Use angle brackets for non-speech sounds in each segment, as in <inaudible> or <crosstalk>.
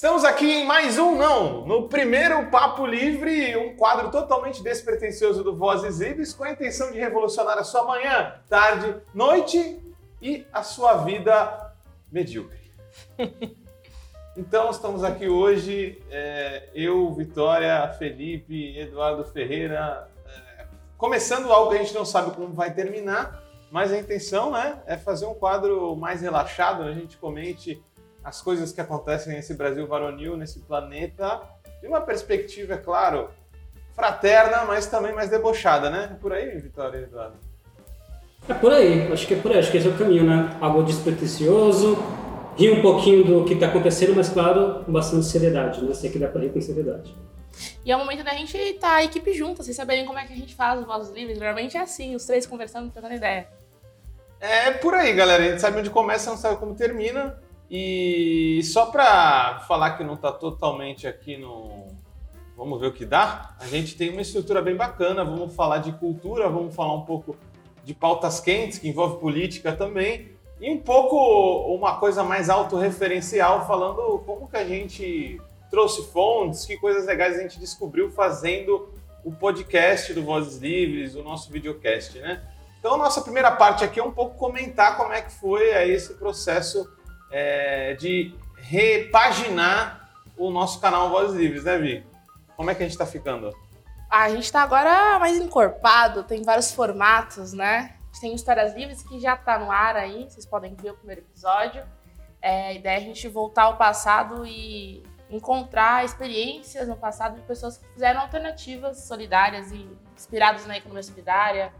Estamos aqui em mais um, não, no primeiro Papo Livre, um quadro totalmente despretensioso do Vozes Livres, com a intenção de revolucionar a sua manhã, tarde, noite e a sua vida medíocre. <laughs> Então, estamos aqui hoje, é, eu, Vitória, Felipe, Eduardo Ferreira, é, começando algo que a gente não sabe como vai terminar, mas a intenção né, é fazer um quadro mais relaxado, a gente comente as coisas que acontecem nesse Brasil varonil, nesse planeta, de uma perspectiva, é claro, fraterna, mas também mais debochada, né? É por aí, Vitória e Eduardo? É por aí, acho que é por aí, acho que esse é o caminho, né? Algo despretensioso, rir um pouquinho do que está acontecendo, mas claro, com bastante seriedade, né? Sei que dá para rir com seriedade. E é o momento da gente estar tá, a equipe junta, vocês saberem como é que a gente faz os vozes livres. Normalmente é assim, os três conversando, trocando ideia. É por aí, galera. A gente sabe onde começa, não sabe como termina. E só para falar que não está totalmente aqui no. Vamos ver o que dá. A gente tem uma estrutura bem bacana. Vamos falar de cultura, vamos falar um pouco de pautas quentes, que envolve política também. E um pouco uma coisa mais autorreferencial, falando como que a gente trouxe fontes, que coisas legais a gente descobriu fazendo o podcast do Vozes Livres, o nosso videocast, né? Então, a nossa primeira parte aqui é um pouco comentar como é que foi aí esse processo é, de repaginar o nosso canal Vozes Livres, né, Vi? Como é que a gente está ficando? A gente está agora mais encorpado, tem vários formatos, né? Tem Histórias Livres que já está no ar aí, vocês podem ver o primeiro episódio. É, a ideia é a gente voltar ao passado e encontrar experiências no passado de pessoas que fizeram alternativas solidárias e inspiradas na economia solidária,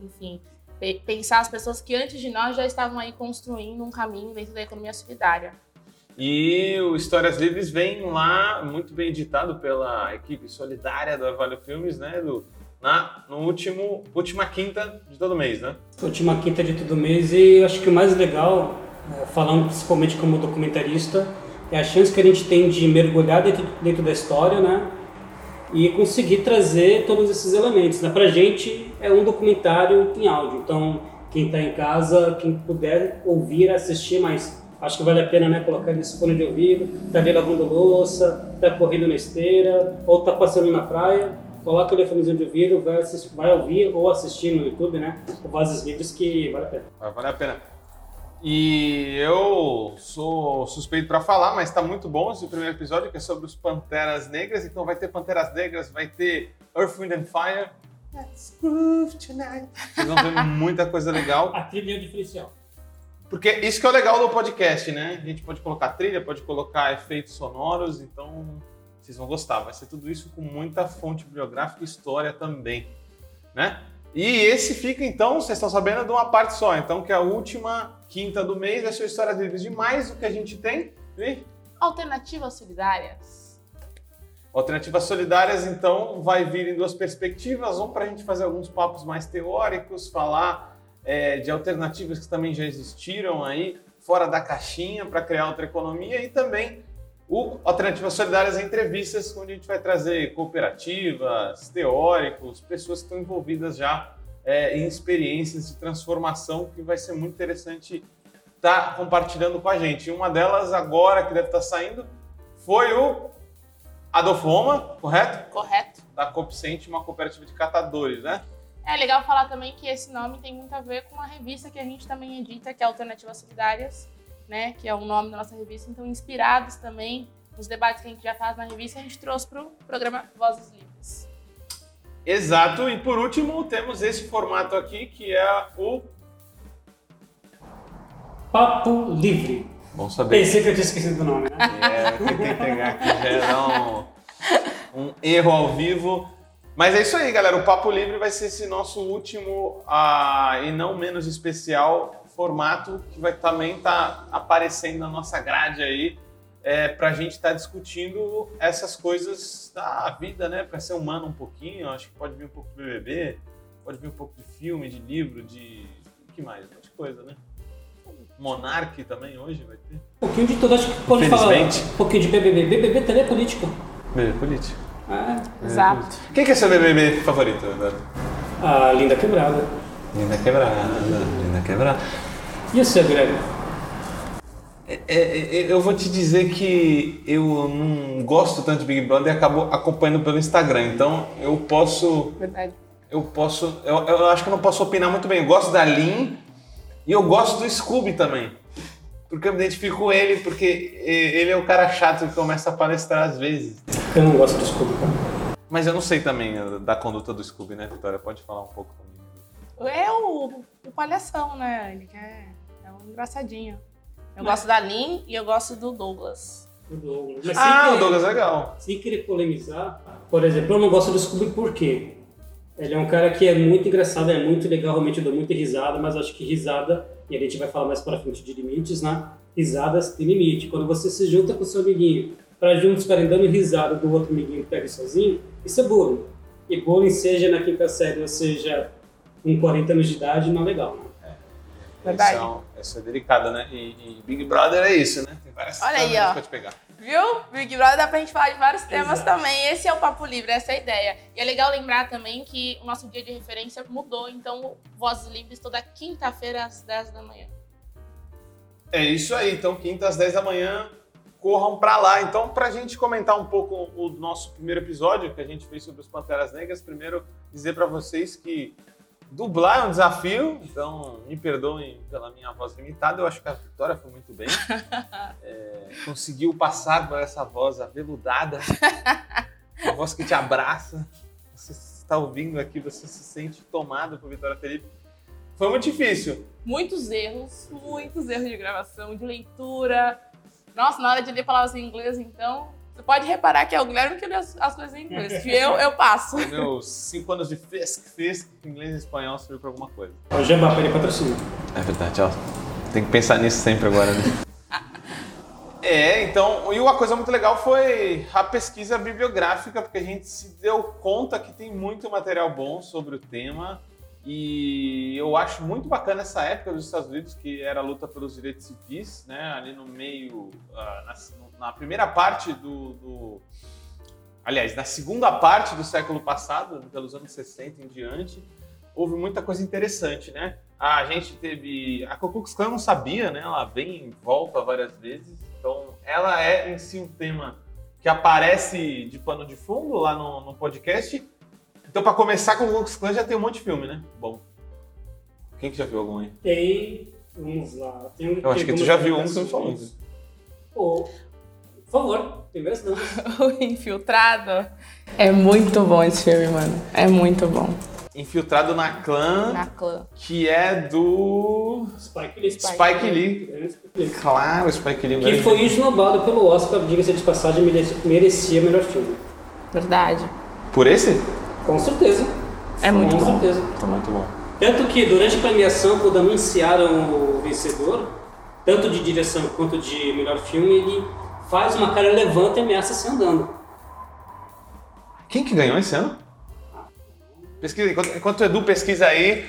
enfim, pensar as pessoas que antes de nós já estavam aí construindo um caminho dentro da economia solidária. E o Histórias Livres vem lá, muito bem editado pela equipe solidária do Vale Filmes, né, Edu? Na no último, última quinta de todo mês, né? Última quinta de todo mês e acho que o mais legal, é, falando principalmente como documentarista, é a chance que a gente tem de mergulhar dentro, dentro da história, né? e conseguir trazer todos esses elementos. Né? Para a gente é um documentário em áudio, então quem está em casa, quem puder ouvir, assistir, mas acho que vale a pena né, colocar nesse fone de ouvido, tá ali lavando louça, tá correndo na esteira, ou tá passando na praia, coloca o telefonezinho de ouvido, vai, assistir, vai ouvir ou assistir no YouTube, né? Vozes Vídeos que vale a pena. Vale a pena. E eu sou suspeito para falar, mas está muito bom esse primeiro episódio, que é sobre os Panteras Negras. Então vai ter Panteras Negras, vai ter Earth, Wind and Fire. Let's groove tonight. Vocês vão ver muita coisa legal. A trilha diferencial. Porque isso que é o legal do podcast, né? A gente pode colocar trilha, pode colocar efeitos sonoros, então vocês vão gostar. Vai ser tudo isso com muita fonte bibliográfica e história também, né? E esse fica, então, vocês estão sabendo, de uma parte só. Então, que é a última quinta do mês, é sua história de livros de mais o que a gente tem. E... Alternativas solidárias. Alternativas solidárias, então, vai vir em duas perspectivas. Um, para a gente fazer alguns papos mais teóricos, falar é, de alternativas que também já existiram aí, fora da caixinha, para criar outra economia. E também o Alternativas Solidárias entrevistas, onde a gente vai trazer cooperativas, teóricos, pessoas que estão envolvidas já é, em experiências de transformação, que vai ser muito interessante estar tá compartilhando com a gente. E uma delas agora, que deve estar tá saindo, foi o Adolfo correto? Correto. Da Copcente, uma cooperativa de catadores, né? É legal falar também que esse nome tem muito a ver com uma revista que a gente também edita, que é Alternativas Solidárias, né? Que é o nome da nossa revista. Então, inspirados também nos debates que a gente já faz na revista, a gente trouxe para o programa Vozes Livres. Exato, e por último temos esse formato aqui que é o Papo Livre. Bom saber. Pensei que eu tinha esquecido o nome, né? É, eu tentei pegar aqui, já era um, um, erro ao vivo. Mas é isso aí, galera. O Papo Livre vai ser esse nosso último ah, e não menos especial formato que vai também estar tá aparecendo na nossa grade aí é, para a gente estar tá discutindo essas coisas da vida, né? Para ser humano um pouquinho, acho que pode vir um pouco de BBB, pode vir um pouco de filme, de livro, de. O que mais? Um monte de coisa, né? Monarque também hoje vai ter. Um pouquinho de tudo, acho que pode falar. Um pouquinho de BBB. BBB também é político. BBB político. É, exato. Quem que é seu BBB favorito, Eduardo? A Linda Quebrada. Linda Quebrada, Linda Quebrada. E o seu, Greg? É, é, é, eu vou te dizer que eu não gosto tanto de Big Brother e acabo acompanhando pelo Instagram. Então eu posso. Verdade. Eu posso. Eu, eu acho que eu não posso opinar muito bem. Eu gosto da Lin e eu gosto do Scooby também. Porque eu me identifico com ele, porque ele é o cara chato que começa a palestrar às vezes. Eu não gosto do Scooby, cara. Mas eu não sei também da conduta do Scooby, né, Vitória? Pode falar um pouco comigo. É o, o palhação, né? Ele quer, é um engraçadinho. Eu gosto da Lin e eu gosto do Douglas. O Douglas. Mas Ah, sem o querer- Douglas é legal. Sem querer polemizar, por exemplo, eu não gosto do Scooby por quê? Ele é um cara que é muito engraçado, é muito legal, realmente eu dou muita risada, mas acho que risada, e a gente vai falar mais pra frente de limites, né? Risadas tem limite. Quando você se junta com seu amiguinho pra juntos ficarem dando risada do outro amiguinho que pega sozinho, isso é bullying. E bullying, seja na quinta série ou seja com 40 anos de idade, não é legal. Né? Verdade. Isso é, isso é delicado, né? E, e Big Brother é isso, né? Tem várias Olha aí, ó. pra te pegar. Viu? Big Brother dá pra gente falar de vários temas Exato. também. Esse é o Papo Livre, essa é a ideia. E é legal lembrar também que o nosso dia de referência mudou. Então, Vozes Livres toda quinta-feira às 10 da manhã. É isso aí. Então, quinta às 10 da manhã, corram pra lá. Então, pra gente comentar um pouco o nosso primeiro episódio que a gente fez sobre os Panteras Negras, primeiro dizer pra vocês que dublar é um desafio. Então, me perdoem pela minha voz limitada. Eu acho que a Vitória foi muito bem. <laughs> É, conseguiu passar por essa voz aveludada, <laughs> a voz que te abraça. Você está ouvindo aqui, você se sente tomado por Vitória Felipe. Foi muito difícil. Muitos erros, muitos erros de gravação, de leitura. Nossa, na hora de ler palavras em inglês, então, você pode reparar que é o Guilherme que lê as, as coisas em inglês. Que eu, eu passo. <laughs> Meus cinco anos de FISC, FISC, inglês e espanhol serviu pra alguma coisa. O Jabá, ele patrocina. É verdade, ó. Tem que pensar nisso sempre agora, né? <laughs> É, então, e uma coisa muito legal foi a pesquisa bibliográfica, porque a gente se deu conta que tem muito material bom sobre o tema. E eu acho muito bacana essa época dos Estados Unidos, que era a luta pelos direitos civis, né? Ali no meio, ah, na, na primeira parte do, do- Aliás, na segunda parte do século passado, pelos anos 60 em diante, houve muita coisa interessante, né? A gente teve. A Ku não sabia, né? Ela vem em volta várias vezes. Então, ela é em si um tema que aparece de pano de fundo lá no, no podcast. Então, para começar com o Ku Klux Klan, já tem um monte de filme, né? Bom. Quem que já viu algum aí? Tem. Vamos lá. Tem, Eu acho que tu já viu um que me falou. Pô, por favor, tem várias <laughs> damas. O Infiltrado. É muito bom esse filme, mano. É muito bom. Infiltrado na Clã, Na clã. que é do. Spike Lee. Spike Lee. Spike Lee. Claro, Spike Lee. um Que foi esnobado pelo Oscar, diga-se de passagem, merecia melhor filme. Verdade. Por esse? Com certeza. É muito Com bom. certeza. Tá muito bom. Tanto que durante a premiação, quando anunciaram o vencedor, tanto de direção quanto de melhor filme, ele faz uma cara levanta e ameaça se andando. Quem que ganhou esse ano? Pesquisa, enquanto, enquanto o Edu pesquisa aí,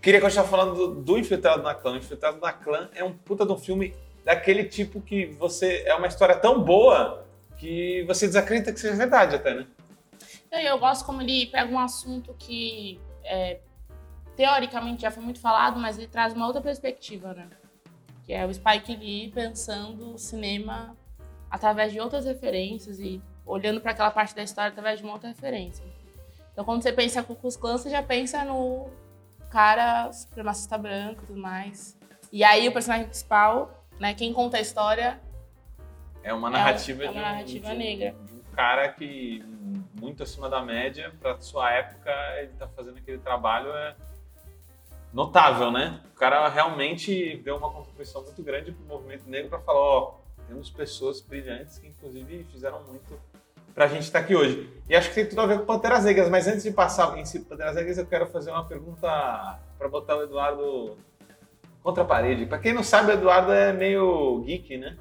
queria continuar falando do, do Infiltrado na Clã. O Infiltrado na Clã é um puta de um filme daquele tipo que você. É uma história tão boa que você desacredita que seja verdade até, né? Eu gosto como ele pega um assunto que é, teoricamente já foi muito falado, mas ele traz uma outra perspectiva, né? Que é o Spike Lee pensando o cinema através de outras referências e olhando para aquela parte da história através de uma outra referência. Então, quando você pensa em Ku Klux Klan, você já pensa no cara supremacista branco e tudo mais. E aí, o personagem principal, né, quem conta a história É uma É narrativa, é uma de, um, narrativa de um- negra. de um cara que, muito acima da média, pra sua época, ele tá fazendo aquele trabalho é notável, né? O cara realmente deu uma contribuição muito grande pro movimento negro para falar, ó, temos pessoas brilhantes que inclusive fizeram muito pra gente estar aqui hoje. E acho que tem tudo a ver com Panteras Negras, mas antes de passar em si Panteras Negras, eu quero fazer uma pergunta para botar o Eduardo contra a parede. Pra quem não sabe, o Eduardo é meio geek, né?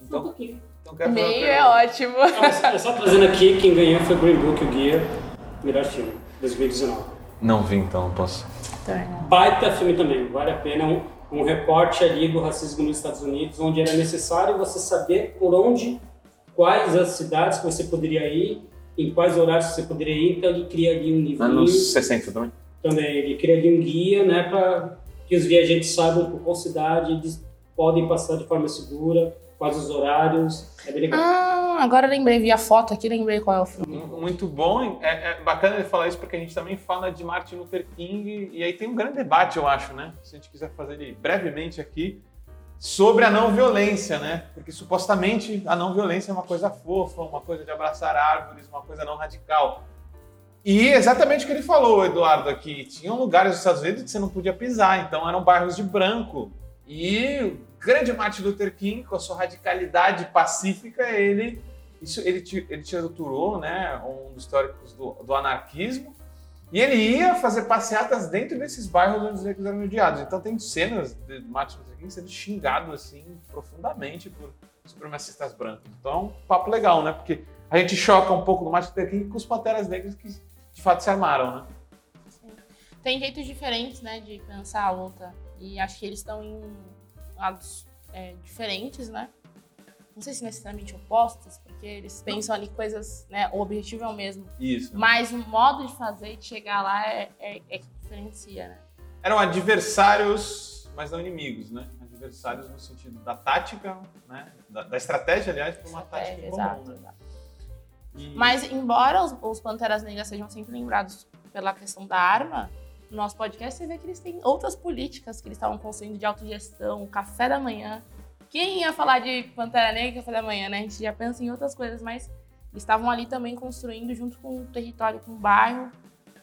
Um Então, pouquinho. Então meio é ótimo. Ah, só- é só trazendo aqui, quem ganhou foi Green Book, o Guia, melhor filme, 2019. Não vi, então, não posso. Baita filme também, vale a pena. Um, um recorte ali do racismo nos Estados Unidos, onde era necessário você saber por onde, quais as cidades que você poderia ir, em quais horários você poderia ir. Então ele cria ali um livrinho. Anos 60 também. Também ele cria ali um guia, né, para que os viajantes saibam por qual cidade eles podem passar de forma segura, quais os horários. É bem legal. Ah, agora eu lembrei, vi a foto aqui, lembrei qual é o filme. Muito bom. É, é bacana ele falar isso porque a gente também fala de Martin Luther King e aí tem um grande debate, eu acho, né? Se a gente quiser fazer ele brevemente aqui, sobre a não violência, né? Porque supostamente a não violência é uma coisa fofa, uma coisa de abraçar árvores, uma coisa não radical. E exatamente o que ele falou, Eduardo, aqui. Tinham lugares nos Estados Unidos que você não podia pisar, então eram bairros de branco. E grande Martin Luther King, com a sua radicalidade pacífica, ele, isso, ele, ele torturou né, um dos teóricos do, do anarquismo, e ele ia fazer passeatas dentro desses bairros onde os negros eram odiados. Então tem cenas de Martin Luther King sendo xingado assim profundamente por supremacistas brancos. Então, papo legal, né? Porque a gente choca um pouco do Martin Luther King com os panteras negras que de fato se armaram, né? Tem jeitos diferentes, né, de pensar a luta. E acho que eles estão em lados é, diferentes, né? Não sei se necessariamente opostos, porque eles pensam ali coisas, né? O objetivo é o mesmo. Isso. Mas o modo de fazer e de chegar lá é, é, é que diferencia, né? Eram adversários, mas não inimigos, né? Adversários no sentido da tática, né? Da, da estratégia, aliás, para uma tática comum, exato, né? Exato. E... Mas, embora os, os Panteras Negras sejam sempre lembrados pela questão da arma, no nosso podcast você vê que eles têm outras políticas que eles estavam construindo de autogestão, café da manhã. Quem ia falar de Pantera Negra café da manhã, né? A gente já pensa em outras coisas, mas estavam ali também construindo, junto com o território, com o bairro,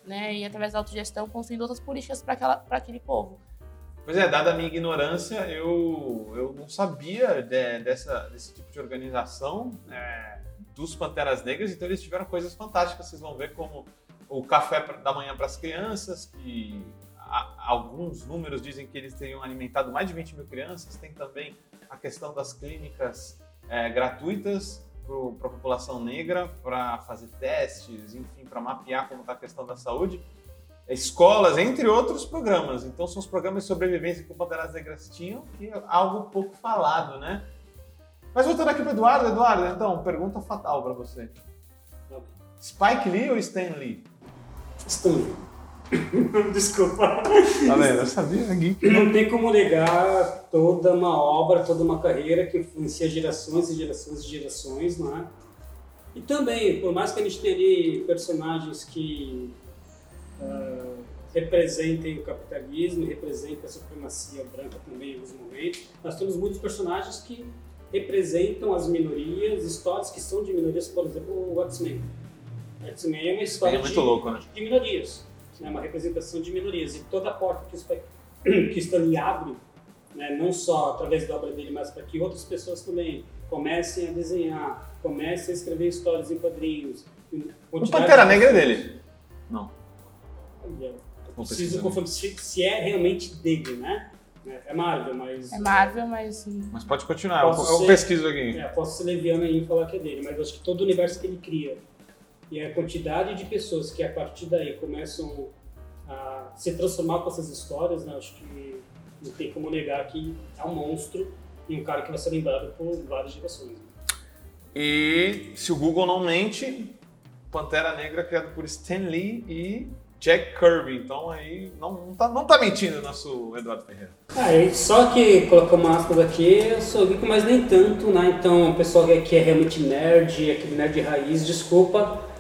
né? E através da autogestão, construindo outras políticas para aquele povo. Pois é, dada a minha ignorância, eu, eu não sabia de, dessa, desse tipo de organização. É dos Panteras Negras, então eles tiveram coisas fantásticas. Vocês vão ver como o café da manhã para as crianças, que alguns números dizem que eles teriam alimentado mais de 20 mil crianças. Tem também a questão das clínicas é, gratuitas para a população negra, para fazer testes, enfim, para mapear como está a questão da saúde. Escolas, entre outros programas. Então, são os programas de sobrevivência que o Panteras Negras tinham, que é algo pouco falado, né? Mas voltando aqui para Eduardo, Eduardo, então, pergunta fatal para você. Spike Lee ou Stan Lee? Stan Lee. <laughs> Desculpa. Tá vendo? Eu sabia, geek. Não tem como negar toda uma obra, toda uma carreira que influencia gerações e gerações e gerações, não é? E também, por mais que a gente tenha ali personagens que uh, representem o capitalismo, representem a supremacia branca também em alguns momentos, nós temos muitos personagens que representam as minorias, histórias que são de minorias, por exemplo, o X-Men. X-Men é uma história é de, louco, né? de, minorias, né? uma representação de minorias. E toda a porta que, <clears throat> que Stanley abre, né? não só através da obra dele, mas para que outras pessoas também comecem a desenhar, comecem a escrever histórias em quadrinhos. O Pantera Negra é dele? Não. Olha, eu preciso confundir se é realmente dele, né? É, é Marvel, mas. É Marvel, mas. Mas pode continuar, eu, eu pesquiso aqui. É, posso ser leviano aí e falar que é dele, mas acho que todo o universo que ele cria e a quantidade de pessoas que a partir daí começam a se transformar com essas histórias, né, acho que não tem como negar que é um monstro e um cara que vai ser lembrado por várias gerações. E se o Google não mente, Pantera Negra criado por Stan Lee e Jack Kirby. Então aí não, não, tá, não tá mentindo o nosso Eduardo Ferreira. Ah, só que colocamos aspas aqui, eu sou geek, mas nem tanto, né? Então o pessoal que é realmente nerd, aquele nerd raiz, desculpa.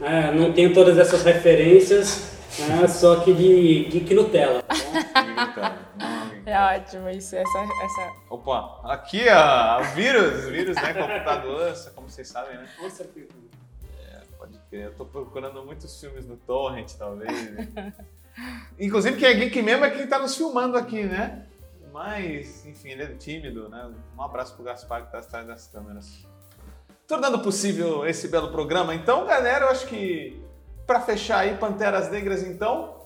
É, não tenho todas essas referências, né? só aquele geek Nutella. É ótimo isso, essa, essa... Opa, aqui ó, vírus, vírus, né, computador, como vocês sabem, né? Com certeza. Pode crer. Eu tô procurando muitos filmes no Torrent, talvez. Né? Inclusive, quem é geek mesmo é quem tá nos filmando aqui, né? Mas, enfim, ele é tímido, né? Um abraço pro Gaspar que tá atrás das câmeras. Tornando possível esse belo programa, então, galera, eu acho que para fechar aí Panteras Negras, então,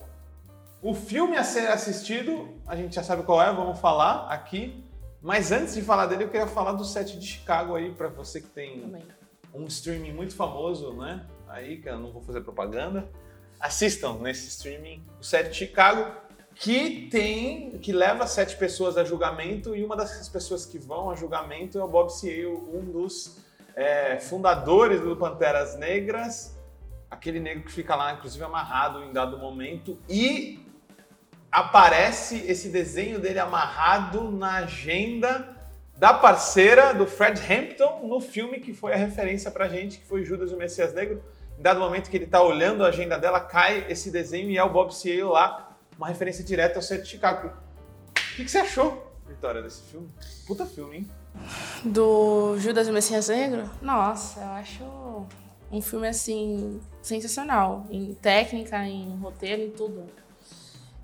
o filme a ser assistido, a gente já sabe qual é, vamos falar aqui. Mas antes de falar dele, eu queria falar do set de Chicago aí, para você que tem Também um streaming muito famoso, né? Aí, que eu não vou fazer propaganda. Assistam nesse streaming o Set Chicago, que tem, que leva sete pessoas a julgamento e uma dessas pessoas que vão a julgamento é o Bob Ciel, um dos é, fundadores do Panteras Negras, aquele negro que fica lá, inclusive amarrado em dado momento e aparece esse desenho dele amarrado na agenda da parceira do Fred Hampton no filme que foi a referência pra gente, que foi Judas o Messias Negro. Em dado momento que ele tá olhando a agenda dela, cai esse desenho e é o Bob Seale lá, uma referência direta ao set de Chicago. O que, que você achou, Vitória, desse filme? Puta filme, hein? Do Judas e o Messias Negro? Nossa, eu acho um filme assim sensacional em técnica, em roteiro, em tudo.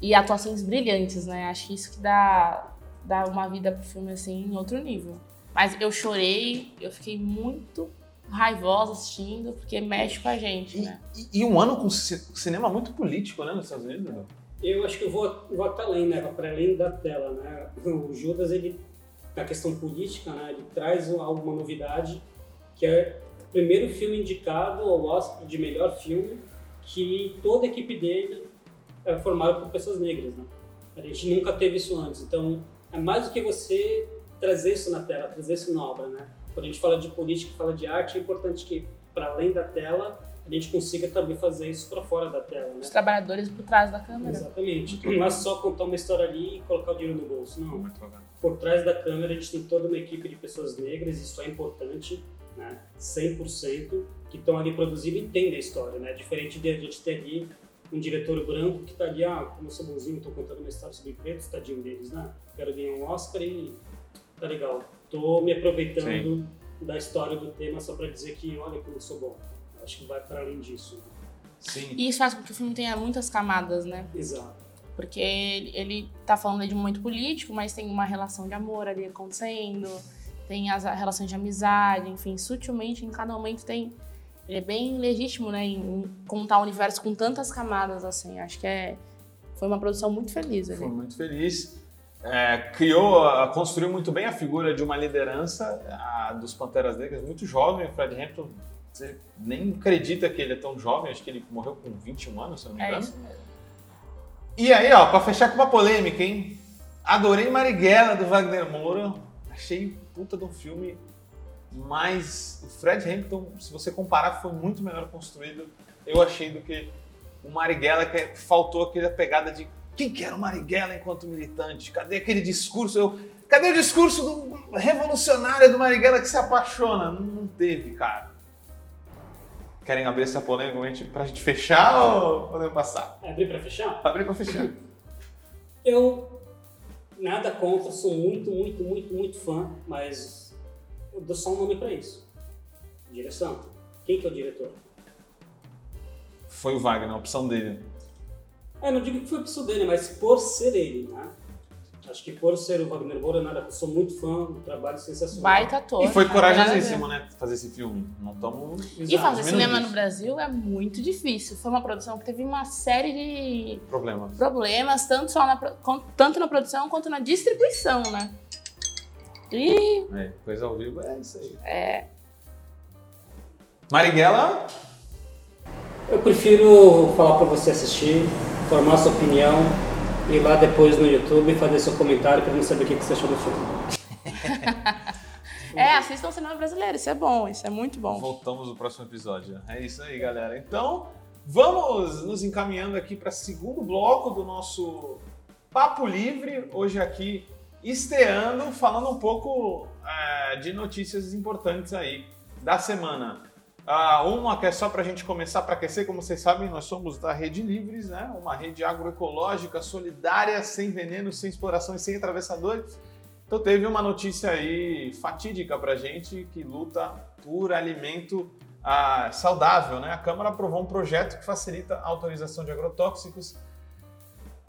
E atuações brilhantes, né? Acho que isso que dá dá uma vida pro filme assim em outro nível. Mas eu chorei, eu fiquei muito raivosa assistindo, porque mexe com a gente, e, né? E, e, um ano com cinema muito político, né, nos Estados Unidos? Né? Eu acho que eu vou, vou até além, né? Para além da tela, né? O Judas, ele, na questão política, né? Ele traz alguma novidade, que é o primeiro filme indicado ao Oscar de melhor filme, que toda a equipe dele é formada por pessoas negras, né? A gente nunca teve isso antes, então é mais do que você trazer isso na tela, trazer isso na obra, né? Quando a gente fala de política, fala de arte, é importante que, para além da tela, a gente consiga também fazer isso para fora da tela, né? Os trabalhadores por trás da câmera. Exatamente. Não é só contar uma história ali e colocar o dinheiro no bolso, não. Por trás da câmera, a gente tem toda uma equipe de pessoas negras, isso é importante, né? 100%, que estão ali produzindo e entendem a história, né? Diferente de a gente ter ali um diretor branco que está ali, ah, como eu sou bonzinho, estou contando uma história sobre pretos, tadinho deles, né? Quero ganhar um Oscar e tá legal. Tô me aproveitando Sim. da história do tema só para dizer que, olha como eu sou bom. Acho que vai para além disso. Né? Sim. E isso faz com que o filme tenha muitas camadas, né? Exato. Porque ele tá falando de um momento político, mas tem uma relação de amor ali acontecendo, tem as relações de amizade, enfim, sutilmente em cada momento tem ele é bem legítimo, né, em contar o universo com tantas camadas assim. Acho que é foi uma produção muito feliz. Ali. Foi muito feliz. É, criou, construiu muito bem a figura de uma liderança a, dos Panteras Negras, muito jovem. O Fred Hampton, você nem acredita que ele é tão jovem, acho que ele morreu com 21 anos, se eu não me é engano. É isso mesmo. E aí, ó, para fechar com uma polêmica, hein? Adorei Marighella do Wagner Moura. Achei puta de um filme mas o Fred Hampton, se você comparar, foi muito melhor construído, eu achei, do que o Marighella, que faltou aquela pegada de quem que era o Marighella enquanto militante? Cadê aquele discurso? Eu, cadê o discurso do revolucionário do Marighella que se apaixona? Não, não teve, cara. Querem abrir essa polêmica pra gente fechar ou podemos passar? Abrir pra fechar? Abrir pra fechar. Eu nada contra, sou muito, muito, muito, muito fã, mas eu dou só um nome para isso. Direção. Quem que é o diretor? Foi o Wagner, a opção dele. É, não digo que foi a opção dele, mas por ser ele, né? Acho que por ser o Wagner Moura, nada, eu sou muito fã do trabalho sensacional. Baita ator. E foi corajosíssimo, né? Fazer esse filme. Não estamos. E fazer cinema disso. no Brasil é muito difícil. Foi uma produção que teve uma série de problemas. Problemas, tanto, só na, tanto na produção quanto na distribuição, né? E... É, coisa ao vivo é isso aí. É. Marighella? Eu prefiro falar para você assistir, formar sua opinião, ir lá depois no YouTube e fazer seu comentário para não saber o que você achou do filme. <laughs> é, assistam o cinema brasileiro, isso é bom, isso é muito bom. Voltamos no próximo episódio. É isso aí, galera. Então, vamos nos encaminhando aqui para o segundo bloco do nosso Papo Livre. Hoje aqui estreando, falando um pouco é, de notícias importantes aí da semana. Ah, uma que é só para a gente começar para aquecer, como vocês sabem, nós somos da Rede Livres, né? uma rede agroecológica, solidária, sem veneno, sem exploração e sem atravessadores. Então teve uma notícia aí fatídica para a gente que luta por alimento ah, saudável. Né? A Câmara aprovou um projeto que facilita a autorização de agrotóxicos,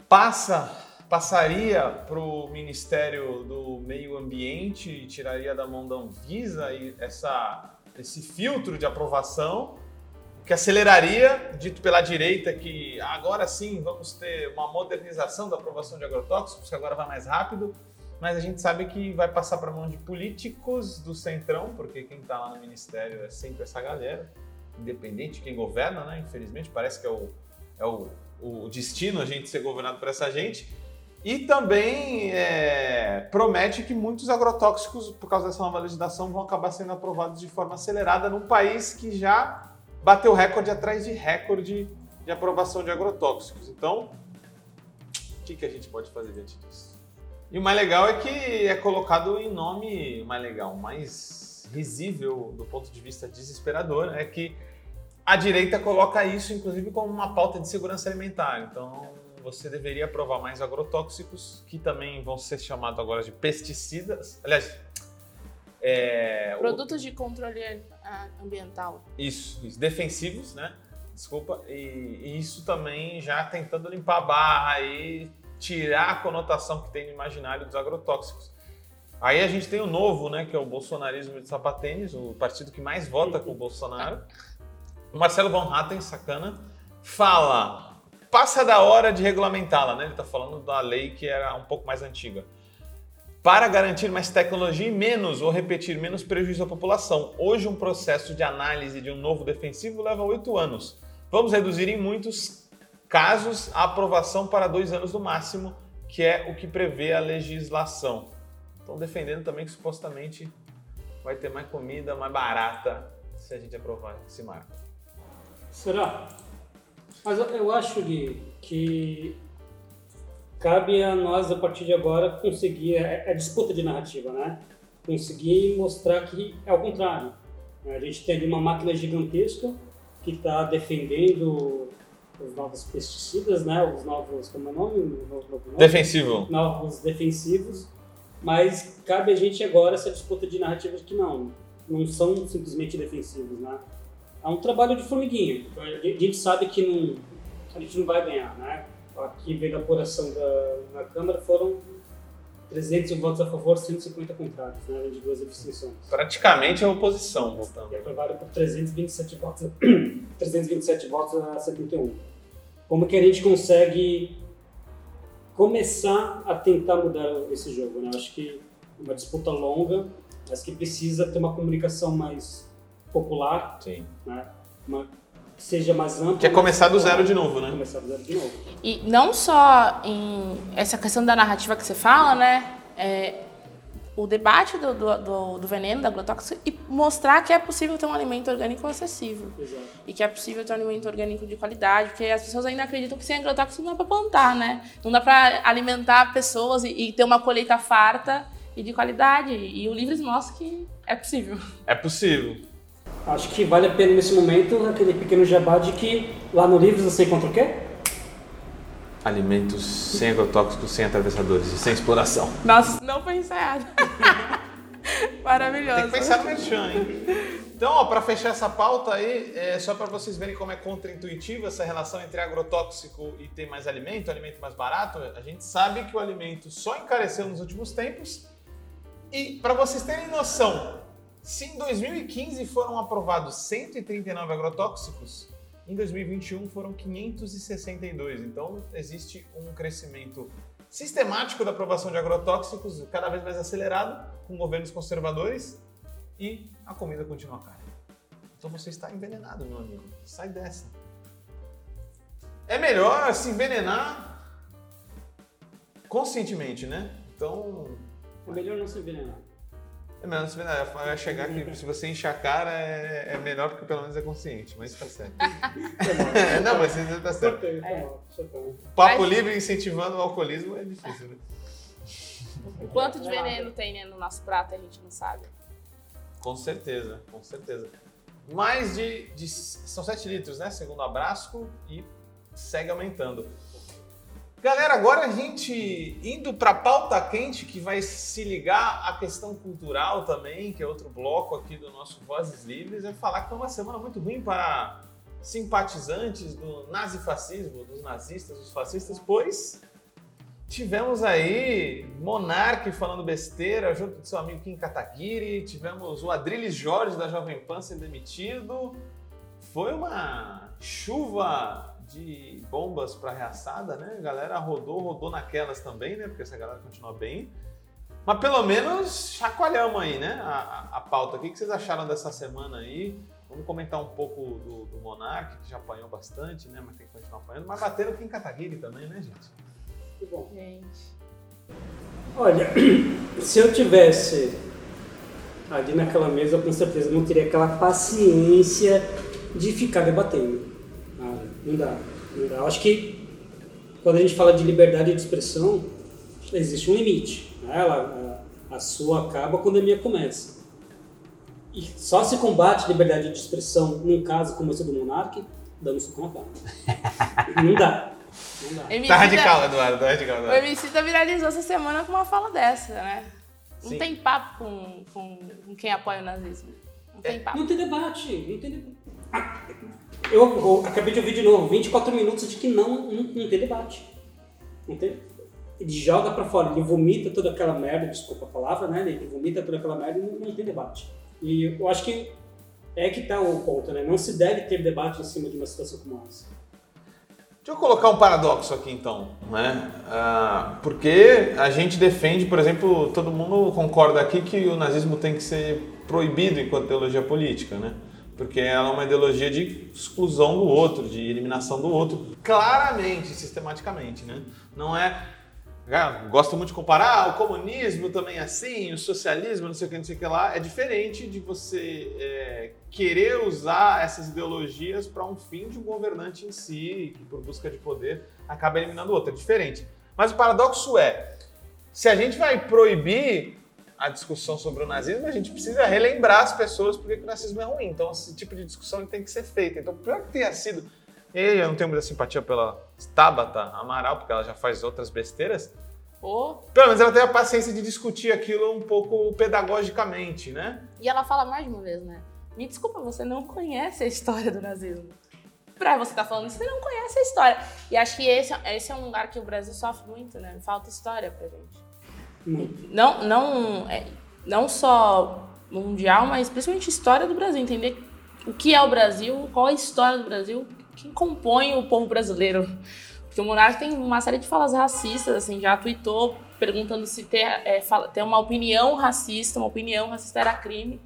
passa passaria para o Ministério do Meio Ambiente e tiraria da mão da Anvisa essa, esse filtro de aprovação, que aceleraria, dito pela direita, que agora sim vamos ter uma modernização da aprovação de agrotóxicos, que agora vai mais rápido, mas a gente sabe que vai passar para mão de políticos do centrão, porque quem está lá no Ministério é sempre essa galera, independente de quem governa, né? Infelizmente, parece que é o, é o, o destino a gente ser governado por essa gente. E também é, promete que muitos agrotóxicos, por causa dessa nova legislação, vão acabar sendo aprovados de forma acelerada num país que já bateu recorde atrás de recorde de aprovação de agrotóxicos. Então, O que, que a gente pode fazer diante disso? E o mais legal é que é colocado em nome, mais legal, mais risível do ponto de vista desesperador, é que a direita coloca isso, inclusive, como uma pauta de segurança alimentar. Então, você deveria aprovar mais agrotóxicos, que também vão ser chamados agora de pesticidas. Aliás, é, Produtos o... de controle ambiental. Isso, isso, defensivos, né? Desculpa. E, e, isso também já tentando limpar a barra e tirar a conotação que tem no imaginário dos agrotóxicos. Aí a gente tem o novo, né, que é o bolsonarismo de sapatênis, o partido que mais vota com o Bolsonaro. <laughs> O Marcelo Von Hatten, sacana, fala passa da hora de regulamentá-la, né? Ele está falando da lei que era um pouco mais antiga. Para garantir mais tecnologia e menos, ou repetir, menos prejuízo à população. Hoje, um processo de análise de um novo defensivo leva oito anos. Vamos reduzir em muitos casos a aprovação para dois anos no máximo, que é o que prevê a legislação. Estão defendendo também que supostamente vai ter mais comida mais barata se a gente aprovar esse marco. Será? Mas eu acho, Gui, que cabe a nós, a partir de agora, conseguir. É, é disputa de narrativa, né? Conseguir mostrar que é o contrário. A gente tem ali uma máquina gigantesca que está defendendo os novos pesticidas, né? Os novos, como é o nome? Defensivo. Novos defensivos. Mas cabe a gente agora essa disputa de narrativas que não, não são simplesmente defensivos, né? É um trabalho de formiguinha. A gente sabe que não, a gente não vai ganhar, né? Aqui veio a apuração da, na Câmara, foram 300 votos a favor, 150 contrários, né? De duas abstenções. Praticamente a oposição votando. E aprovaram por 327 votos, <clears throat> 327 votos a 71. Como que a gente consegue começar a tentar mudar esse jogo, né? Acho que é uma disputa longa, mas que precisa ter uma comunicação mais popular, Sim. Né? Uma, que seja mais ampla. Que é começar do zero de novo, né? Começar do zero de novo. E não só em essa questão da narrativa que você fala, né? É, o debate do, do, do, do, veneno, da agrotóxica, e mostrar que é possível ter um alimento orgânico acessível. Exato. E que é possível ter um alimento orgânico de qualidade, porque as pessoas ainda acreditam que sem agrotóxico não dá para plantar, né? Não dá para alimentar pessoas e, e, ter uma colheita farta e de qualidade. E o Livres mostra que é possível. É possível. Acho que vale a pena nesse momento aquele pequeno jabá de que lá no livro você encontra o quê? Alimentos sem agrotóxicos, sem atravessadores e sem exploração. Nossa, não foi ensaiado. <laughs> Maravilhoso. Tem que pensar no merchan, hein? Então, para fechar essa pauta aí, é só para vocês verem como é contraintuitiva essa relação entre agrotóxico e ter mais alimento, alimento mais barato. A gente sabe que o alimento só encareceu nos últimos tempos. E para vocês terem noção, se em 2015 foram aprovados 139 agrotóxicos, em 2021 foram 562. Então existe um crescimento sistemático da aprovação de agrotóxicos, cada vez mais acelerado, com governos conservadores, e a comida continua cara. Então você está envenenado, meu amigo. Sai dessa. É melhor se envenenar conscientemente, né? Então. É melhor não se envenenar. É melhor você vai chegar que se você encher a cara é, é melhor porque pelo menos é consciente, mas tá certo. <laughs> não, mas você tá certo. É. Papo mas... livre incentivando o alcoolismo é difícil, né? O quanto de veneno tem né, no nosso prato a gente não sabe. Com certeza, com certeza. Mais de, de são 7 litros, né? Segundo a Brasco e segue aumentando. Galera, agora a gente indo para a pauta quente, que vai se ligar à questão cultural também, que é outro bloco aqui do nosso Vozes Livres, é falar que foi uma semana muito ruim para simpatizantes do nazifascismo, dos nazistas, dos fascistas, pois tivemos aí Monarque falando besteira junto com seu amigo Kim Kataguiri, tivemos o Adriles Jorge da Jovem Pan sendo demitido. Foi uma chuva de bombas para reaçada, né? A galera rodou, rodou naquelas também, né? Porque essa galera continua bem. Mas pelo menos chacoalhamos aí, né? A, a, a pauta. O que vocês acharam dessa semana aí? Vamos comentar um pouco do, do Monark, que já apanhou bastante, né? Mas tem que continuar apanhando. Mas bateram aqui em Kataguiri também, né, gente? Que bom. Gente. Olha, <clears throat> se eu tivesse ali naquela mesa, eu com certeza não teria aquela paciência de ficar debatendo. Não dá. Não dá. Eu acho que quando a gente fala de liberdade de expressão, existe um limite. Né? Ela, a, a sua acaba quando a minha começa. E só se combate liberdade de expressão num caso como esse do Monark, dando isso com a cara. <laughs> Não dá. Não dá. MC Tá radical, Eduardo, tá radical. O Eduardo. MC da viralizou essa semana com uma fala dessa, né? Não Sim. tem papo com, com, com quem apoia o nazismo. Não tem papo. Não tem debate. Não tem debate. Eu, eu acabei de ouvir de novo, 24 minutos de que não, não, não tem debate. Não tem. Ele joga pra fora, ele vomita toda aquela merda, desculpa a palavra, né? Ele vomita toda aquela merda e não, não tem debate. E eu acho que é que tá o ponto, né? Não se deve ter debate em cima de uma situação como essa. Deixa eu colocar um paradoxo aqui então, né? Ah, porque a gente defende, por exemplo, todo mundo concorda aqui que o nazismo tem que ser proibido enquanto ideologia política, né? Porque ela é uma ideologia de exclusão do outro, de eliminação do outro, claramente, sistematicamente, né? Não é ah, gosto muito de comparar, ah, o comunismo também é assim, o socialismo, não sei o que, não sei o que lá. É diferente de você é, querer usar essas ideologias para um fim de um governante em si, que por busca de poder acaba eliminando o outro. É diferente. Mas o paradoxo é, se a gente vai proibir a discussão sobre o nazismo, a gente precisa relembrar as pessoas porque que o nazismo é ruim. Então, esse tipo de discussão tem que ser feita. Então, pior que tenha sido e eu não tenho muita simpatia pela Tabata Amaral, porque ela já faz outras besteiras. Pô. Pelo menos ela teve a paciência de discutir aquilo um pouco pedagogicamente, né? E ela fala mais de uma vez, né? Me desculpa, você não conhece a história do nazismo. Pra você estar falando isso, você não conhece a história. E acho que esse, esse é um lugar que o Brasil sofre muito, né? Falta história pra gente. Não, não, é, não só mundial, mas principalmente história do Brasil. Entender o que é o Brasil, qual é a história do Brasil, quem compõe o povo brasileiro. Porque o Monarca tem uma série de falas racistas, assim, já tweetou perguntando se ter, é, fala- ter uma opinião racista, uma opinião racista era crime.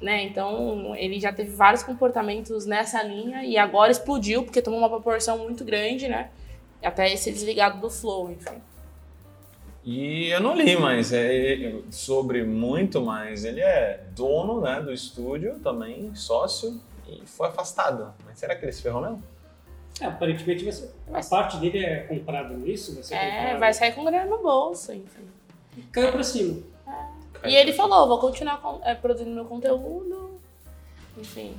Né? Então, ele já teve vários comportamentos nessa linha e agora explodiu porque tomou uma proporção muito grande, né? Até esse desligado do flow, enfim. E eu não li, mas é sobre muito, mas ele é dono né, do estúdio também, sócio, e foi afastado. Mas será que ele se ferrou mesmo? É, aparentemente vai ser. A Mas- parte dele é comprada nisso, vai ser É, comprada. vai sair com grana no bolso, enfim. Caiu pra cima. E ele falou, vou continuar com- é, produzindo meu conteúdo, enfim.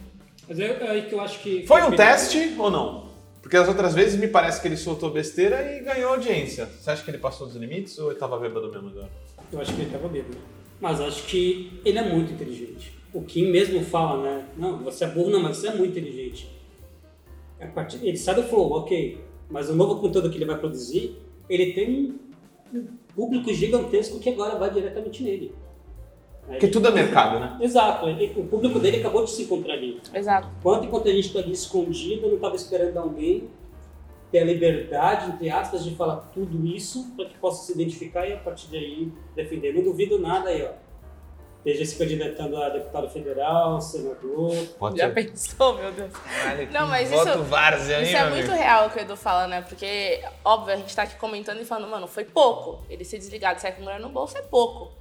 Mas é é aí que eu acho que. Foi um teste ou não? Porque as outras vezes me parece que ele soltou besteira e ganhou audiência. Você acha que ele passou dos limites ou ele tava bêbado mesmo agora? Eu acho que ele tava bêbado. Mas acho que ele é muito inteligente. O Kim mesmo fala, né? Não, você é burro, não, mas você é muito inteligente. A partir- Ele sabe o flow, ok. Mas o novo conteúdo que ele vai produzir, ele tem um público gigantesco que agora vai diretamente nele. Porque tudo é mercado, né? Exato, ele- o público dele acabou de se encontrar ali. Exato. Quanto enquanto a gente está ali escondido, não estava esperando alguém ter a liberdade, entre aspas, de falar tudo isso para que possa se identificar e a partir daí defender. Não duvido nada aí, ó. Esteja se candidatando a deputado federal, senador. Pode Já pensou, meu Deus? Caralho, Não, mas isso- várzea, hein, Isso é meu muito amigo? real o que o Edu fala, né? Porque, óbvio, a gente tá aqui comentando e falando, mano, foi pouco. Ele ser desligado e sair com grana no bolso é pouco.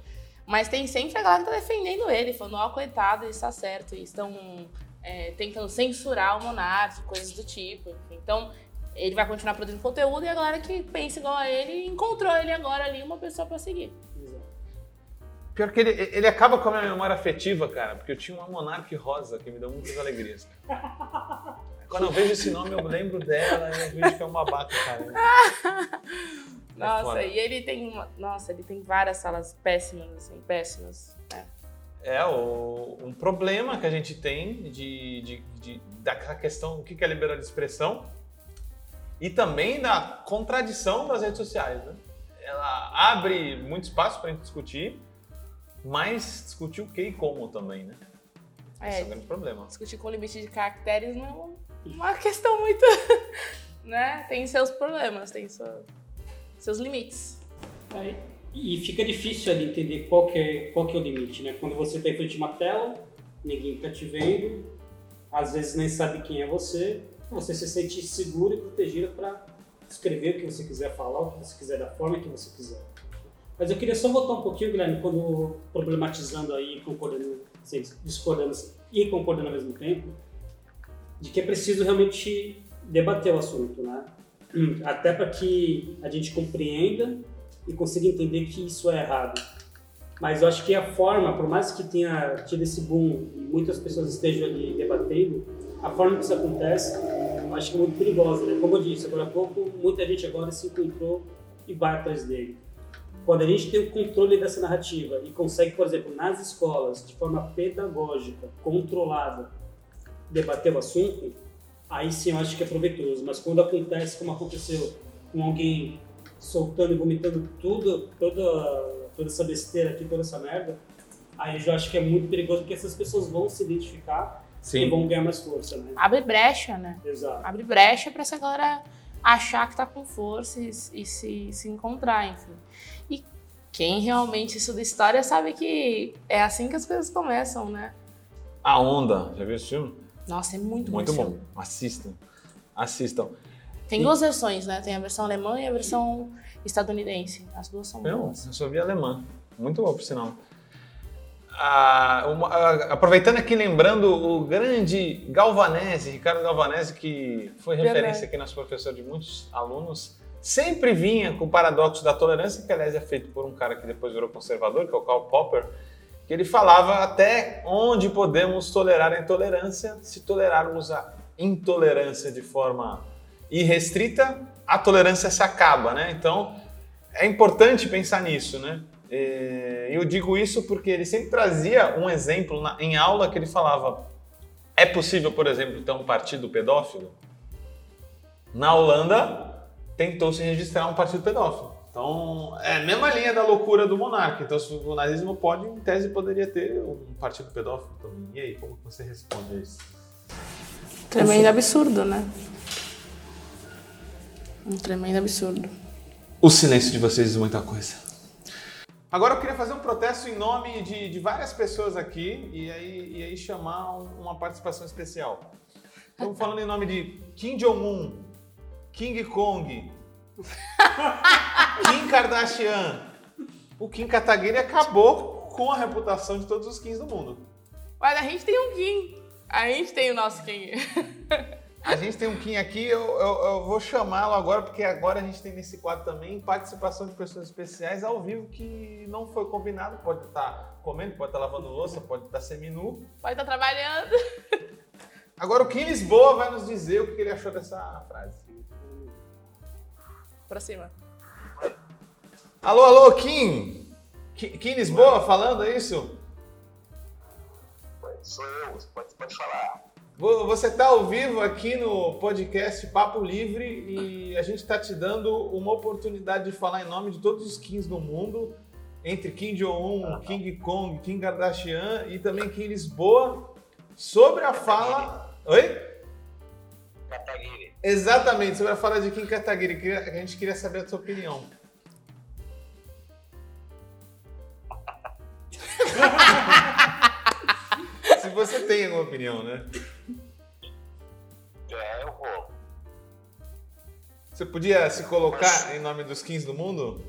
Mas tem sempre a galera que tá defendendo ele, falando, ó, coitado, ele está certo. E estão é, tentando censurar o monarca, coisas do tipo. enfim. Então, ele vai continuar produzindo conteúdo e a galera que pensa igual a ele encontrou ele agora ali uma pessoa pra seguir. Pior que ele, ele acaba com a minha memória afetiva, cara, porque eu tinha uma Monarque rosa que me deu muitas alegrias. <laughs> Quando eu vejo esse nome, eu lembro dela e eu vejo que é um babaca, cara. <laughs> Nossa, foda. e ele tem uma. Nossa, ele tem várias salas péssimas, assim, péssimas. né? É o, um problema que a gente tem de, de, de, daquela questão do que é liberdade de expressão e também da contradição das redes sociais, né? Ela abre muito espaço para gente discutir, mas discutir o que e como também, né? Esse é o É, grande problema. discutir com limite de caracteres não é uma- uma questão muito. <laughs> né? Tem seus problemas, tem sua- seus limites. Aí- e fica difícil ali entender qual que, é, qual que é o limite, né? Quando você está em frente a uma tela, ninguém está te vendo, às vezes nem sabe quem é você, você se sente seguro e protegido para escrever o que você quiser falar, o que você quiser, da forma que você quiser. Mas eu queria só voltar um pouquinho, Guilherme, quando problematizando aí, concordando, assim, discordando e concordando ao mesmo tempo, de que é preciso realmente debater o assunto, né? Hum, até para que a gente compreenda e consiga entender que isso é errado. Mas eu acho que a forma, por mais que tenha tido esse boom e muitas pessoas estejam ali debatendo, a forma que isso acontece, eu acho que é muito perigosa, né? Como eu disse agora há pouco, muita gente agora se encontrou e vai atrás dele. Quando a gente tem o controle dessa narrativa e consegue, por exemplo, nas escolas, de forma pedagógica, controlada, debater o assunto, aí sim eu acho que é proveitoso. Mas quando acontece como aconteceu com alguém soltando e vomitando tudo, toda, toda essa besteira aqui, toda essa merda, aí eu já acho que é muito perigoso porque essas pessoas vão se identificar sim. e vão ganhar mais força, né? Abre brecha, né? Exato. Abre brecha para essa galera achar que tá com força e, e se, se encontrar, enfim. E quem realmente estuda história sabe que é assim que as coisas começam, né? A Onda, já viu esse filme? Nossa, é muito, muito bom. bom. Assistam. Assistam. Tem e... duas versões, né? Tem a versão alemã e a versão estadunidense. As duas são eu, boas. Eu só vi alemã. Muito bom, por sinal. Ah, uma, ah, aproveitando aqui, lembrando o grande Galvanese, Ricardo Galvanese, que foi referência Verdade. aqui nosso professor de muitos alunos, sempre vinha com o paradoxo da tolerância, que aliás é feito por um cara que depois virou conservador, que é o Karl Popper, que ele falava até onde podemos tolerar a intolerância, se tolerarmos a intolerância de forma irrestrita, a tolerância se acaba, né? Então, é importante pensar nisso, né? É, eu digo isso porque ele sempre trazia um exemplo em aula que ele falava: é possível, por exemplo, ter um partido pedófilo? Na Holanda, tentou se registrar um partido pedófilo. Então, é a mesma linha da loucura do monarca. Então, se o nazismo pode, em tese, poderia ter um partido pedófilo também. E aí, como você responde a isso? Tremendo absurdo, né? Um tremendo absurdo. O silêncio de vocês diz muita coisa. Agora eu queria fazer um protesto em nome de, de várias pessoas aqui e aí, e aí chamar uma participação especial. Estamos falando em nome de Kim Jong-un, King Kong, Kim Kardashian. O Kim Kataguiri acabou com a reputação de todos os Kings do mundo. Mas a gente tem um Kim. A gente tem o nosso Kim. A gente tem um Kim aqui, eu, eu, eu vou chamá-lo agora, porque agora a gente tem nesse quadro também participação de pessoas especiais ao vivo que não foi combinado. Pode estar comendo, pode estar lavando louça, pode estar seminu. Pode estar trabalhando. Agora o Kim Lisboa vai nos dizer o que ele achou dessa frase. Pra cima. Alô, alô, Kim! Kim Lisboa falando, é isso? Sou eu, pode, pode falar. Você está ao vivo aqui no podcast Papo Livre e a gente está te dando uma oportunidade de falar em nome de todos os Kings do mundo, entre Kim Jong-un, King Kong, Kim Kardashian e também Kim Lisboa, sobre a fala. Oi? Kataguiri. Exatamente, sobre a fala de Kim Kataguiri. A gente queria saber a sua opinião. <laughs> Se você tem alguma opinião, né? É, eu vou. Você podia se colocar em nome dos 15 do mundo?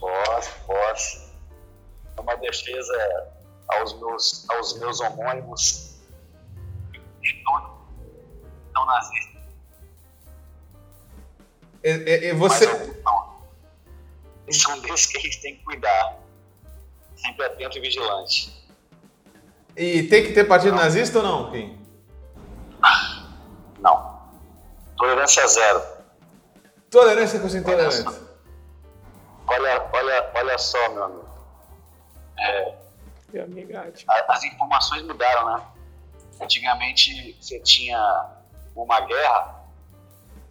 Posso, posso. É uma defesa aos meus, aos meus homônimos não nazistas. E, e, e você... Mas, são desses que a gente tem que cuidar. Sempre atento e vigilante. E tem que ter partido não. nazista ou não, Kim? Não. Tolerância zero. Tolerância com intolerância. Olha, olha, olha só, meu amigo. É, as informações mudaram, né? Antigamente você tinha uma guerra,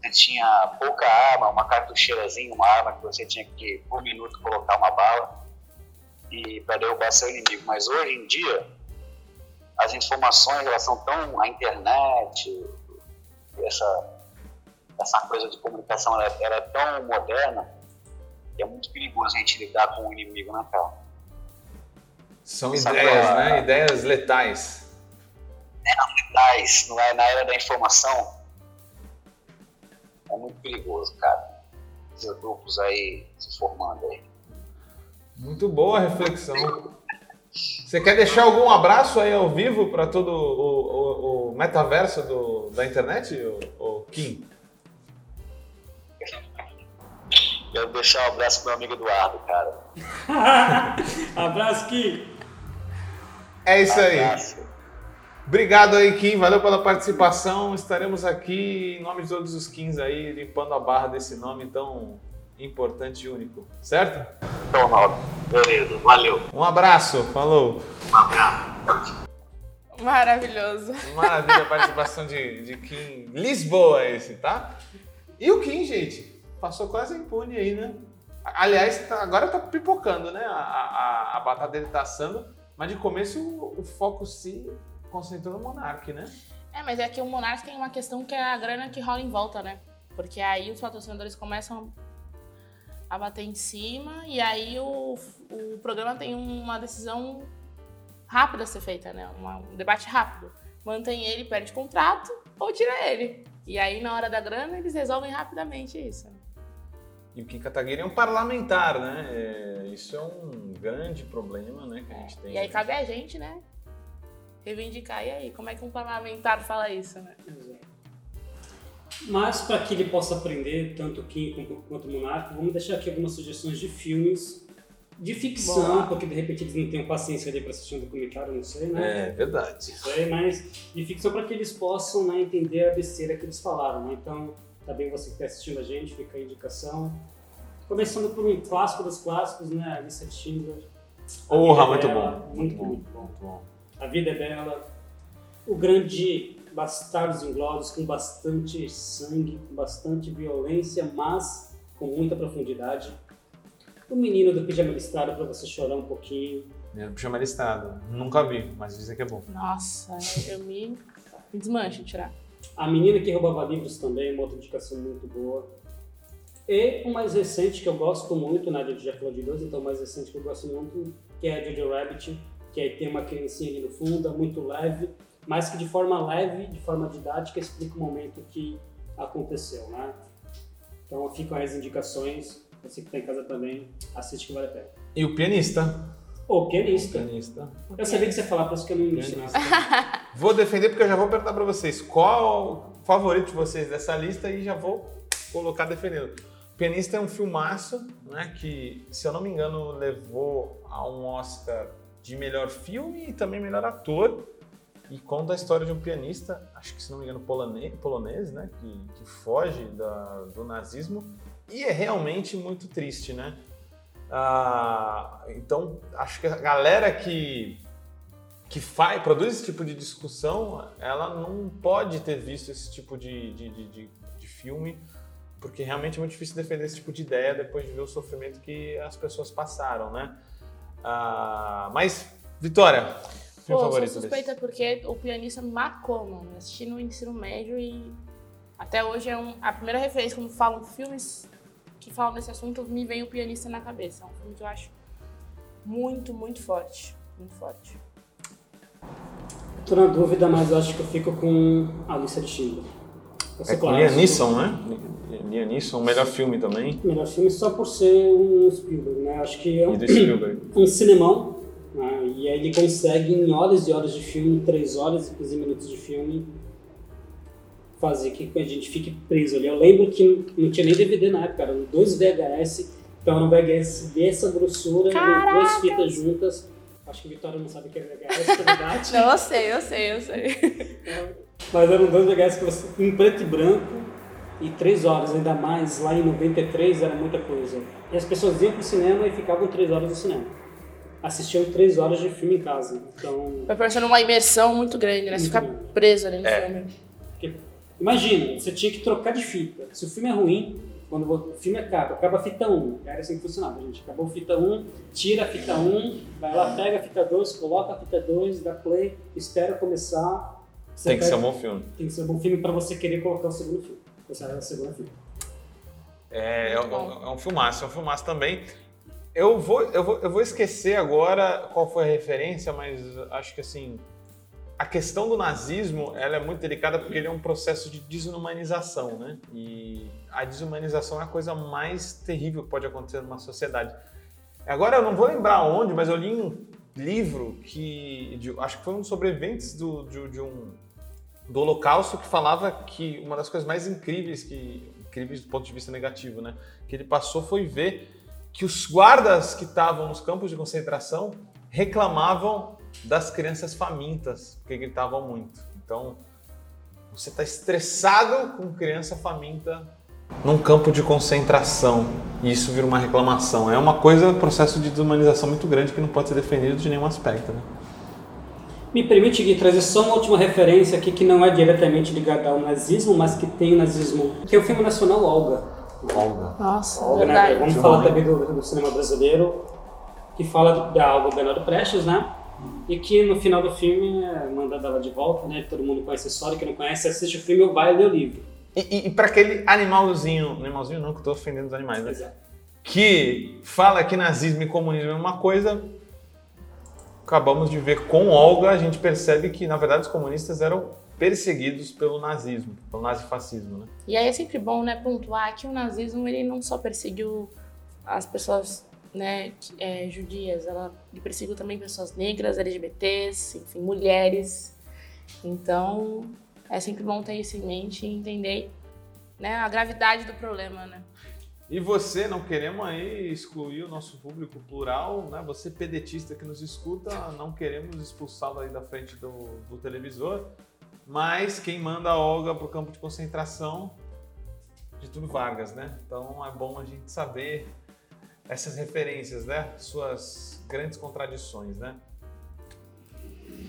você tinha pouca arma, uma cartucheirazinha, uma arma que você tinha que, por minuto, colocar uma bala e para derrubar seu inimigo. Mas hoje em dia, as informações elas são tão a internet essa essa coisa de comunicação ela, ela é tão moderna que é muito perigoso a gente lidar com o inimigo na cara são ideias né? Ideias letais letais não é na era da informação é muito perigoso cara esses grupos aí se formando aí muito boa reflexão você quer deixar algum abraço aí ao vivo para todo o, o, o, metaverso do, da internet, o, o Kim? Quero deixar um abraço pro meu amigo Eduardo, cara. <laughs> abraço, Kim. É isso aí. Obrigado aí, Kim. Valeu pela participação. Estaremos aqui em nome de todos os Kings aí, limpando a barra desse nome tão importante e único. Certo? Então, Ronaldo. Beleza. Valeu. Um abraço. Falou. Um abraço. Maravilhoso. Maravilha a participação de, de Kim. Lisboa esse, tá? E o Kim, gente, passou quase impune aí, né? Aliás, tá, agora tá pipocando, né? A, a, a batata dele tá assando, mas de começo o, o foco se concentrou no Monark, né? É, mas é que o Monark tem uma questão que é a grana que rola em volta, né? Porque aí os patrocinadores começam a bater em cima e aí o, o programa tem uma decisão rápida a ser feita, né? Uma, um debate rápido. Mantém ele, perde contrato ou tira ele. E aí, na hora da grana, eles resolvem rapidamente isso. E o Kim Kataguiri é um parlamentar, né? É, isso é um grande problema né, que a gente tem. E aí cabe a gente, né? Reivindicar. E aí, como é que um parlamentar fala isso, né? Mas para que ele possa aprender, tanto Kim quanto o Monarca, vamos deixar aqui algumas sugestões de filmes de ficção, Boa. porque de repente eles não têm paciência ali para assistir um documentário, não sei, né? É verdade. Não sei, mas de ficção para que eles possam né, entender a besteira que eles falaram, né? Então, também você que está assistindo a gente, fica a indicação. Começando por um clássico dos clássicos, né? Alice Schindler. Porra, é muito, bom. muito, bom. Muito bom. Muito bom. A Vida é Bela. O grande Bastardos Inglórios, com bastante sangue, com bastante violência, mas com muita profundidade o menino do pijama listrado para você chorar um pouquinho. Menino do pijama listrado. Nunca vi, mas dizem que é bom. Nossa, eu me, me desmancho tirar. A menina que roubava livros também, uma outra indicação muito boa. E o mais recente que eu gosto muito, né? A gente já falou de dois, então o mais recente que eu gosto muito, que é Jojo Rabbit, que aí tem uma criancinha ali no fundo, é muito leve, mas que de forma leve, de forma didática, explica o momento que aconteceu, né? Então ficam as indicações você que está em casa também, assiste que vale a pena. E o pianista? O pianista. O pianista. Eu sabia que você ia falar, por isso que eu não mencionei. <laughs> vou defender porque eu já vou perguntar para vocês qual o favorito de vocês dessa lista e já vou colocar defendendo. O Pianista é um filmaço, né, que, se eu não me engano, levou a um Oscar de melhor filme e também melhor ator. E conta a história de um pianista, acho que se não me engano polonês, polonês né, que, que foge da, do nazismo e é realmente muito triste, né? Ah, então, acho que a galera que, que faz, produz esse tipo de discussão, ela não pode ter visto esse tipo de, de, de, de filme, porque realmente é muito difícil defender esse tipo de ideia depois de ver o sofrimento que as pessoas passaram, né? Ah, mas, Vitória, filme Pô, favorito sou suspeita desse? porque o pianista marcou, mano. assisti no ensino médio e até hoje é um, a primeira referência quando falam filmes que falam desse assunto, me vem o pianista na cabeça. É um filme que eu acho muito, muito forte. Muito forte. Tô na dúvida, mas acho que eu fico com a lista de Schindler. É com Liam Neeson, né? Liam Neeson, melhor filme também. Melhor filme só por ser um Spielberg, né? Acho que é um, um cinemão. Né? E aí ele consegue, em horas e horas de filme, 3 horas e 15 minutos de filme, fazer que a gente fique preso ali. Eu lembro que não tinha nem DVD na época, eram dois VHS, então era um VHS dessa grossura, duas fitas juntas. Acho que a Vitória não sabe o que é VHS, é verdade. <laughs> não, eu sei, eu sei, eu sei. Mas eram dois VHS que você, em preto e branco e três horas, ainda mais lá em 93 era muita coisa. E as pessoas iam pro cinema e ficavam três horas no cinema. Assistiam três horas de filme em casa. Então. Vai parecendo uma imersão muito grande, né? Você fica preso ali no é. filme. Porque Imagina, você tinha que trocar de fita. Se o filme é ruim, quando o filme acaba, acaba a fita 1, era assim que funcionava, gente. Acabou a fita 1, tira a fita 1, vai lá, pega a fita 2, coloca a fita 2, dá play, espera começar. Tem que pega, ser um bom filme. Tem que ser um bom filme para você querer colocar o segundo filme. Você a segunda filme. É, é, um, é um filmaço, é um filmaço também. Eu vou, eu, vou, eu vou esquecer agora qual foi a referência, mas acho que assim, a questão do nazismo ela é muito delicada porque ele é um processo de desumanização, né? E a desumanização é a coisa mais terrível que pode acontecer numa sociedade. Agora eu não vou lembrar onde, mas eu li um livro que de, acho que foi um dos sobreviventes do, de, de um do Holocausto que falava que uma das coisas mais incríveis que incríveis do ponto de vista negativo, né? Que ele passou foi ver que os guardas que estavam nos campos de concentração reclamavam das crianças famintas, porque gritavam muito. Então, você está estressado com criança faminta num campo de concentração e isso vira uma reclamação. É uma coisa, um processo de desumanização muito grande que não pode ser defendido de nenhum aspecto. Né? Me permite, Gui, trazer só uma última referência aqui que não é diretamente ligada ao nazismo, mas que tem o nazismo, que é o filme nacional Olga. Olga. Nossa, Olga, né? Vamos falar também do, do, cinema brasileiro, que fala da Olga Bernardo Prestes, né? E que no final do filme é mandada ela de volta, né? Todo mundo conhece a história, quem não conhece, assiste o filme ou vai ler o livro. E, e, e para aquele animalzinho, animalzinho não, que eu tô ofendendo os animais, né? Exato. Que fala que nazismo e comunismo é uma coisa, acabamos de ver com Olga, a gente percebe que, na verdade, os comunistas eram perseguidos pelo nazismo, pelo nazifascismo, né? E aí é sempre bom, né, pontuar que o nazismo ele não só perseguiu as pessoas né, é, judias, ela ele perseguiu também pessoas negras, LGBTs, enfim, mulheres. Então, é sempre bom ter isso em mente e entender né, a gravidade do problema, né? E você, não queremos aí excluir o nosso público plural, né? Você pedetista que nos escuta, não queremos expulsá-lo aí da frente do, do televisor, mas quem manda a Olga para o campo de concentração, Getúlio Vargas, né? Então é bom a gente saber essas referências, né? Suas grandes contradições, né?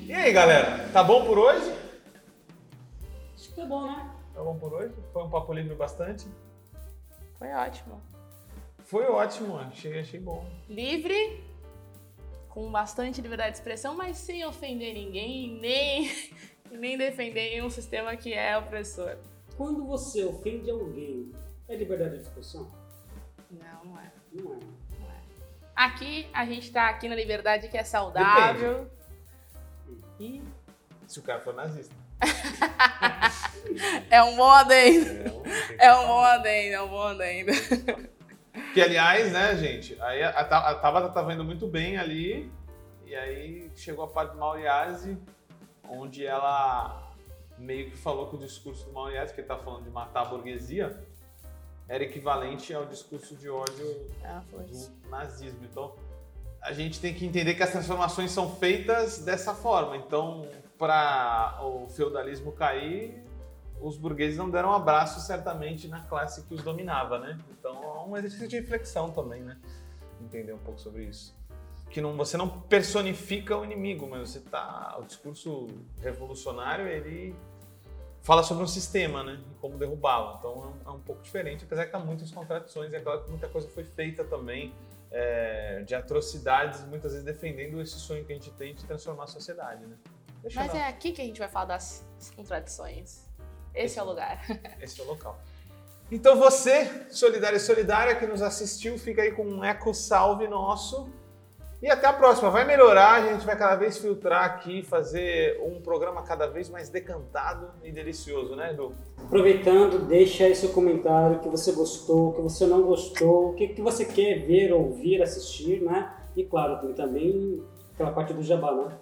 E aí, galera? Tá bom por hoje? Acho que tá bom, né? Tá bom por hoje? Foi um papo livre bastante? Foi ótimo. Foi ótimo, achei, achei bom. Livre, com bastante liberdade de expressão, mas sem ofender ninguém, nem, <laughs> nem defender um sistema que é opressor. Quando você ofende alguém, é liberdade de expressão? Não, não é. Não é. Aqui, a gente tá aqui na liberdade que é saudável. E Se o cara for nazista. É um bom adendo. É, É um bom adendo, é um bom adendo. Que, aliás, né, gente, aí a, a, a Tabata tava indo muito bem ali, e aí chegou a parte do Mauriase, onde ela meio que falou que o discurso do Mauriase, que ele tá falando de matar a burguesia, era equivalente ao discurso de ódio Ah, do nazismo. Então, a gente tem que entender que as transformações são feitas dessa forma. Então, para o feudalismo cair, os burgueses não deram um abraço certamente na classe que os dominava, né? Então, é um exercício de reflexão também, né? Entender um pouco sobre isso. Que não, você não personifica o inimigo, mas você tá. O discurso revolucionário ele fala sobre um sistema, né? E como derrubá-lo. Então é um, é um pouco diferente, apesar que há muitas contradições e é muita coisa foi feita também é, de atrocidades, muitas vezes defendendo esse sonho que a gente tem de transformar a sociedade, né? Deixa Mas é aqui que a gente vai falar das contradições. Esse é o lugar. Esse é o local. Então você, solidário e solidária que nos assistiu, fica aí com um eco salve nosso. E até a próxima. Vai melhorar, a gente vai cada vez filtrar aqui, fazer um programa cada vez mais decantado e delicioso, né, Edu? Aproveitando, deixa aí seu comentário, o que você gostou, o que você não gostou, o que, que você quer ver, ouvir, assistir, né? E claro, tem também aquela parte do jabá, né?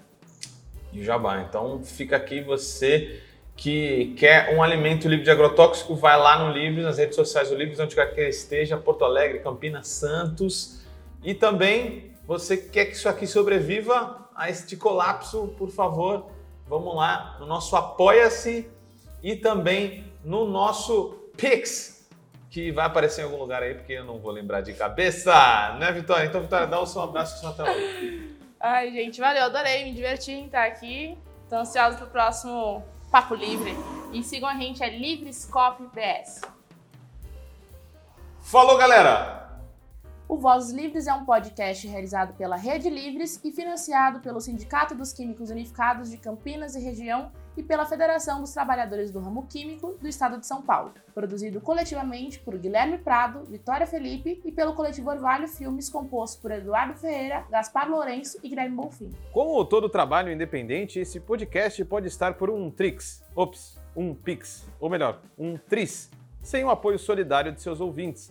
E o jabá. Então fica aqui você que quer um alimento livre de agrotóxico, vai lá no Livres, nas redes sociais do Livres, onde quer que ele esteja, Porto Alegre, Campinas, Santos. E também você que quer que isso aqui sobreviva a este colapso, por favor, vamos lá no nosso Apoia-se e também no nosso Pix, que vai aparecer em algum lugar aí, porque eu não vou lembrar de cabeça, né, Vitória? Então, Vitória, dá o seu abraço na tela. Ai, gente, valeu, adorei, me diverti em estar aqui. Tô ansiosa pro próximo Papo Livre. E sigam a gente, é Livrescope BS. Falou, galera! O Vozes Livres é um podcast realizado pela Rede Livres e financiado pelo Sindicato dos Químicos Unificados de Campinas e Região e pela Federação dos Trabalhadores do Ramo Químico do Estado de São Paulo. Produzido coletivamente por Guilherme Prado, Vitória Felipe e pelo coletivo Orvalho Filmes, composto por Eduardo Ferreira, Gaspar Lourenço e Guilherme Bonfim. Como todo trabalho independente, esse podcast pode estar por um Trix, ops, um Pix, ou melhor, um Tris, sem o apoio solidário de seus ouvintes.